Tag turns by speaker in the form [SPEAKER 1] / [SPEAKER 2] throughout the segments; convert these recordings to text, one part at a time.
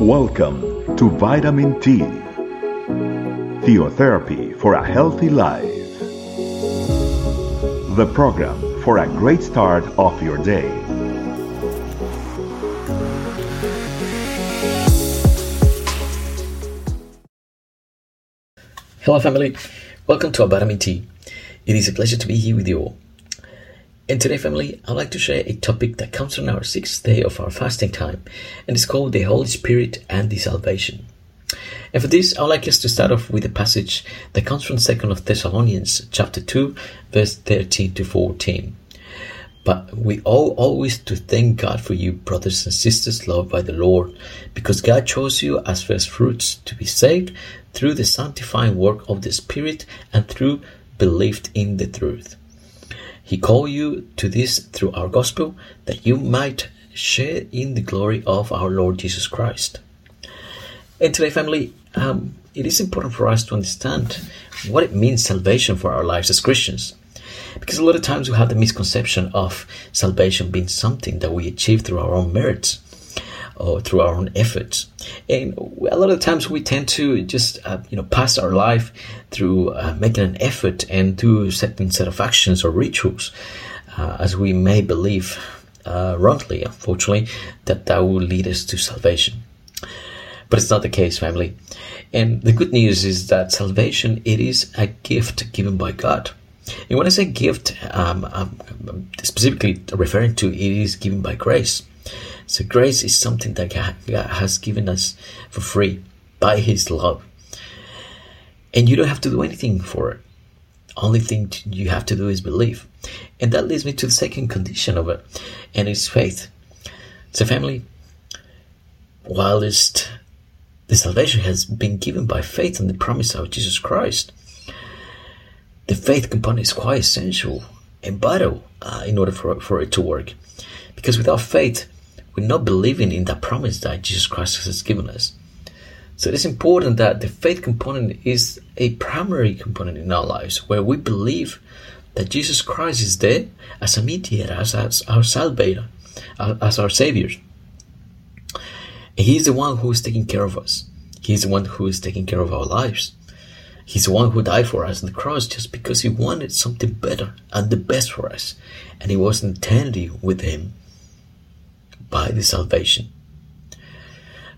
[SPEAKER 1] Welcome to Vitamin T, Theotherapy for a Healthy Life. The program for a great start of your day.
[SPEAKER 2] Hello, family. Welcome to Vitamin T. It is a pleasure to be here with you all. And today, family, I'd like to share a topic that comes from our sixth day of our fasting time, and it's called the Holy Spirit and the Salvation. And for this, I'd like us to start off with a passage that comes from Second of Thessalonians, chapter two, verse thirteen to fourteen. But we all always to thank God for you, brothers and sisters loved by the Lord, because God chose you as first fruits to be saved through the sanctifying work of the Spirit and through belief in the truth. He called you to this through our gospel, that you might share in the glory of our Lord Jesus Christ. And today, family, um, it is important for us to understand what it means salvation for our lives as Christians. Because a lot of times we have the misconception of salvation being something that we achieve through our own merits or through our own efforts. And a lot of times we tend to just, uh, you know, pass our life through uh, making an effort and do certain set of actions or rituals, uh, as we may believe uh, wrongly, unfortunately, that that will lead us to salvation. But it's not the case, family. And the good news is that salvation, it is a gift given by God. And when I say gift, um, I'm specifically referring to it is given by grace. So grace is something that God has given us for free by His love. And you don't have to do anything for it. Only thing you have to do is believe. And that leads me to the second condition of it, and it's faith. So family, whilst the salvation has been given by faith and the promise of Jesus Christ, the faith component is quite essential and vital uh, in order for, for it to work. Because without faith, not believing in that promise that Jesus Christ has given us. So it's important that the faith component is a primary component in our lives where we believe that Jesus Christ is there as a mediator, as, as our salvator, uh, as our savior. And He's the one who is taking care of us. He's the one who is taking care of our lives. He's the one who died for us on the cross just because he wanted something better and the best for us. And he was intended with him by the salvation.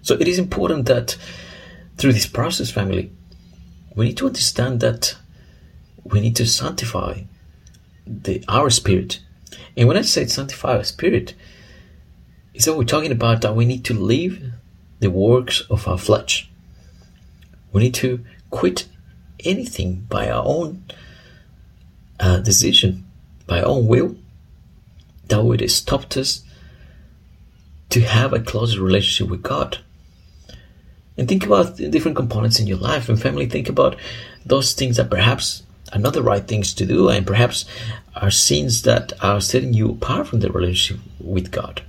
[SPEAKER 2] So it is important that through this process, family, we need to understand that we need to sanctify the, our spirit. And when I say sanctify our spirit, it's that we're talking about that we need to leave the works of our flesh. We need to quit anything by our own uh, decision, by our own will, that would stop us to have a closer relationship with God. And think about the different components in your life and family. Think about those things that perhaps are not the right things to do and perhaps are sins that are setting you apart from the relationship with God.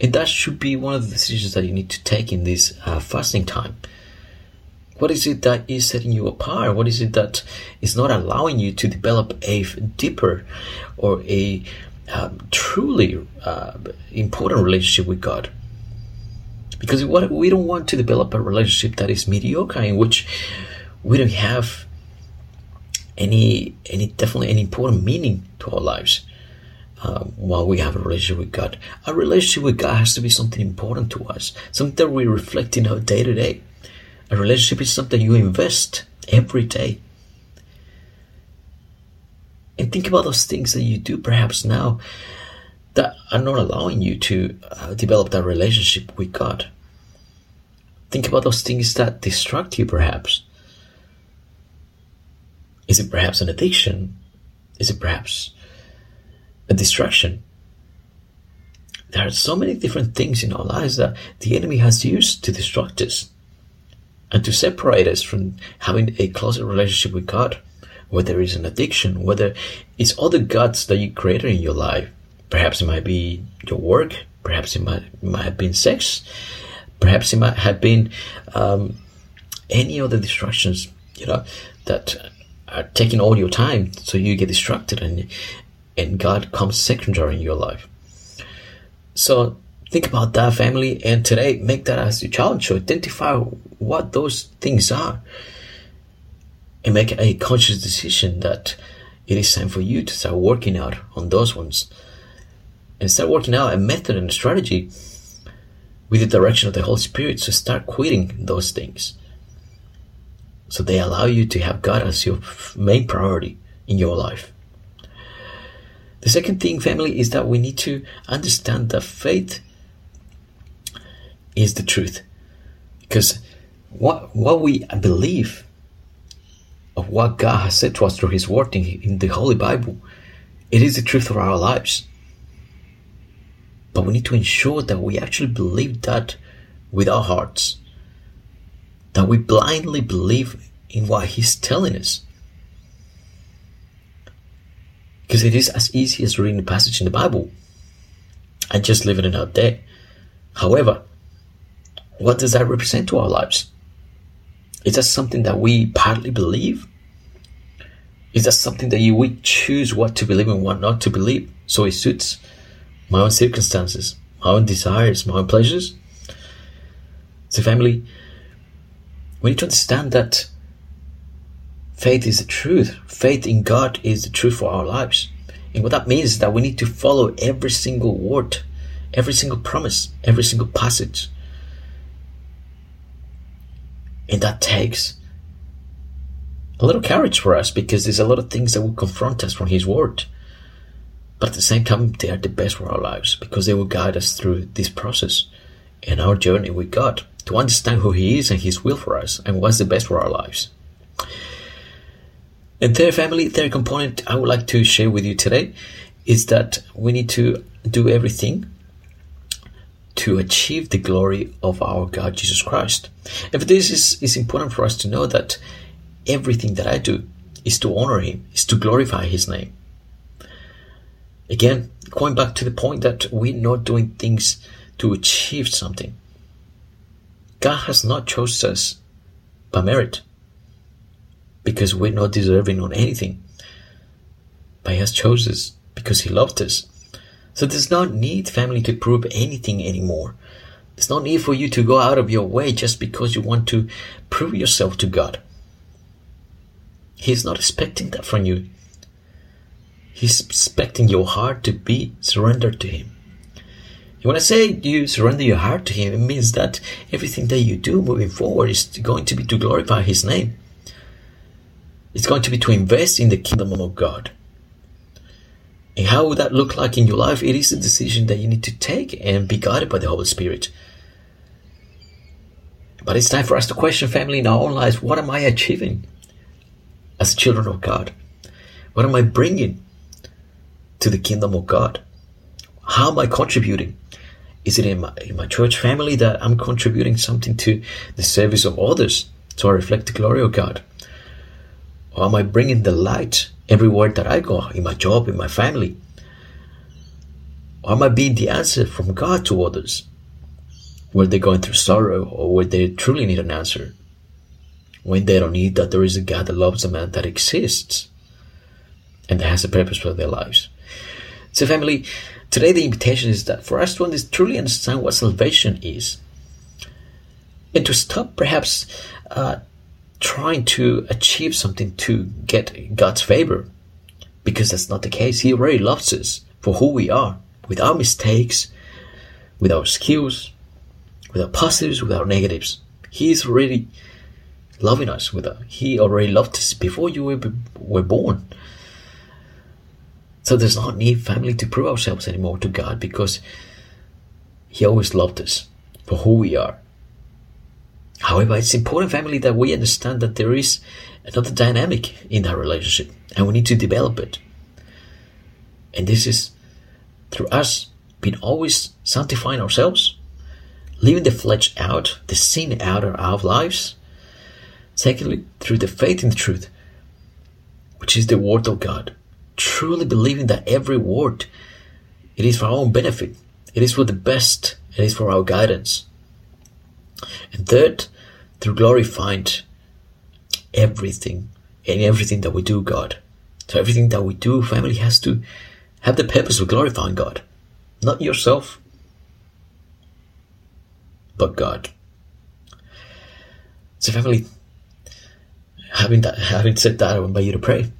[SPEAKER 2] And that should be one of the decisions that you need to take in this uh, fasting time. What is it that is setting you apart? What is it that is not allowing you to develop a deeper or a um, truly uh, important relationship with God. Because we don't want to develop a relationship that is mediocre, in which we don't have any, any definitely any important meaning to our lives. Uh, while we have a relationship with God, a relationship with God has to be something important to us, something that we reflect in our day to day. A relationship is something you invest every day and think about those things that you do perhaps now that are not allowing you to uh, develop that relationship with God. Think about those things that distract you perhaps. Is it perhaps an addiction? Is it perhaps a distraction? There are so many different things in our lives that the enemy has used to distract us and to separate us from having a closer relationship with God whether it's an addiction, whether it's other gods that you created in your life. Perhaps it might be your work, perhaps it might, might have been sex, perhaps it might have been um, any other distractions, you know, that are taking all your time so you get distracted and and God comes secondary in your life. So think about that family and today make that as your challenge to identify what those things are and make a conscious decision that it is time for you to start working out on those ones and start working out a method and a strategy with the direction of the Holy Spirit to start quitting those things. So they allow you to have God as your main priority in your life. The second thing, family, is that we need to understand that faith is the truth. Because what, what we believe of what God has said to us through His Word in, the Holy Bible, it is the truth of our lives. But we need to ensure that we actually believe that with our hearts. That we blindly believe in what He's telling us. Because it is as easy as reading a passage in the Bible and just living it out there. However, what does that represent to our lives? Is that something that we partly believe? Is that something that you we choose what to believe and what not to believe so it suits my own circumstances, my own desires, my own pleasures. So, family, we need to understand that faith is the truth. Faith in God is the truth for our lives. And what that means is that we need to follow every single word, every single promise, every single passage. And that takes a little courage for us because there's a lot of things that will confront us from His Word. But at the same time, they are the best for our lives because they will guide us through this process and our journey with God to understand who He is and His will for us and what's the best for our lives. And third family, third component I would like to share with you today is that we need to do everything to achieve the glory of our God Jesus Christ. And for this is, is important for us to know that everything that I do is to honor Him, is to glorify His name. Again, going back to the point that we're not doing things to achieve something. God has not chosen us by merit because we're not deserving on anything. But He has chosen us because He loved us. So there's no need, family, to prove anything anymore. There's no need for you to go out of your way just because you want to prove yourself to God. He's not expecting that from you. He's expecting your heart to be surrendered to Him. When I say you surrender your heart to Him, it means that everything that you do moving forward is going to be to glorify His name. It's going to be to invest in the kingdom of God. And how would that look like in your life? It is a decision that you need to take and be guided by the Holy Spirit. But it's time for us to question family in our own lives. What am I achieving as children of God? What am I bringing to the kingdom of God? How am I contributing? Is it in my, in my church family that I'm contributing something to the service of others so I reflect the glory of God? Or am I bringing the light everywhere that I go, in my job, in my family? Or am I being the answer from God to others where they're going through sorrow or where they truly need an answer? When they don't need that there is a God that loves them and that exists and that has a purpose for their lives. So, family, today the invitation is that for us to truly understand what salvation is, and to stop perhaps uh, trying to achieve something to get God's favor, because that's not the case. He already loves us for who we are, with our mistakes, with our skills, with our positives, with our negatives. He is already loving us with us. He already loved us before you were, were born. So there's no need, family, to prove ourselves anymore to God because He always loved us for who we are. However, it's important, family, that we understand that there is another dynamic in that relationship and we need to develop it. And this is through us being always sanctifying ourselves, leaving the flesh out, the sin out of our lives. Secondly, through the faith in the truth, which is the Word of God truly believing that every word it is for our own benefit it is for the best it is for our guidance and third through glorifying everything and everything that we do god so everything that we do family has to have the purpose of glorifying god not yourself but God. So, family, having that, having said that, I invite you to pray.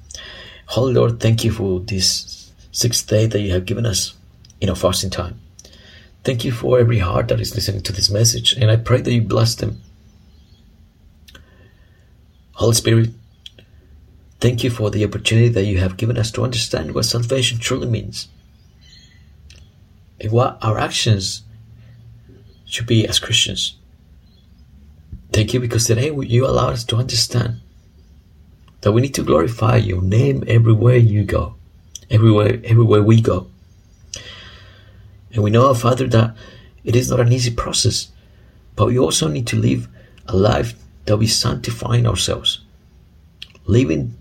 [SPEAKER 2] Holy Lord, thank you for this sixth day that you have given us in our fasting time. Thank you for every heart that is listening to this message, and I pray that you bless them. Holy Spirit, thank you for the opportunity that you have given us to understand what salvation truly means and what our actions should be as Christians. Thank you because today you allowed us to understand that we need to glorify your name everywhere you go, everywhere, everywhere we go. And we know, Father, that it is not an easy process, but we also need to live a life that we sanctifying ourselves, leaving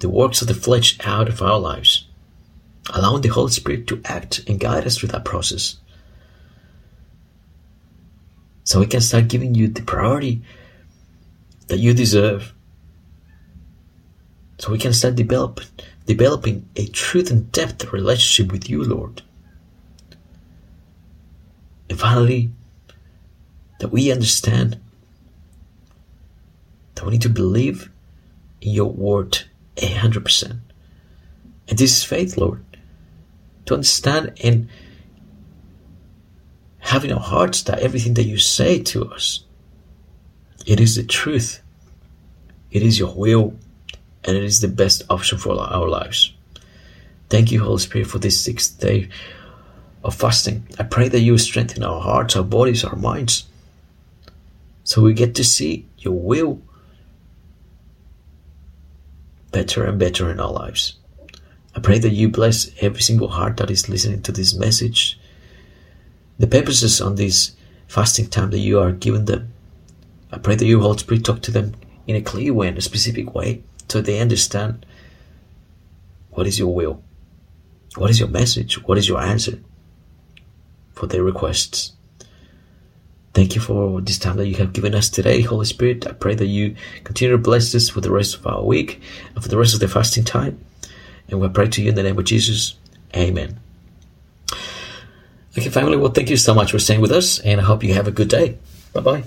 [SPEAKER 2] the works of the flesh out of our lives, allowing the Holy Spirit to act and guide us through that process. So we can start giving you the priority that you deserve. So we can start develop, developing a truth and depth relationship with you, Lord. And finally, that we understand that we need to believe in your word a hundred percent. And this is faith, Lord. To understand and have in our hearts that everything that you say to us, it is the truth. It is your will, and it is the best option for our lives. Thank you, Holy Spirit, for this sixth day of fasting. I pray that you strengthen our hearts, our bodies, our minds, so we get to see your will better and better in our lives. I pray that you bless every single heart that is listening to this message, the purposes on this fasting time that you are giving them. I pray that you, Holy Spirit, talk to them in a clear way, in a specific way, so they understand what is your will, what is your message, what is your answer for their requests. Thank you for this time that you have given us today, Holy Spirit. I pray that you continue to bless us for the rest of our week and for the rest of the fasting time. And we pray to you in the name of Jesus. Amen. Okay, family, well, thank you so much for staying with us, and I hope you have a good day. Bye bye.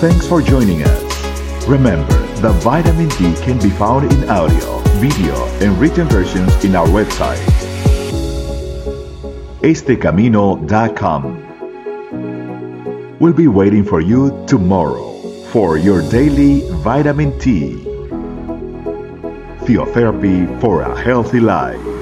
[SPEAKER 1] Thanks for joining us. Remember the vitamin T can be found in audio, video, and written versions in our website estecamino.com. We'll be waiting for you tomorrow for your daily vitamin T. Theotherapy for a healthy life.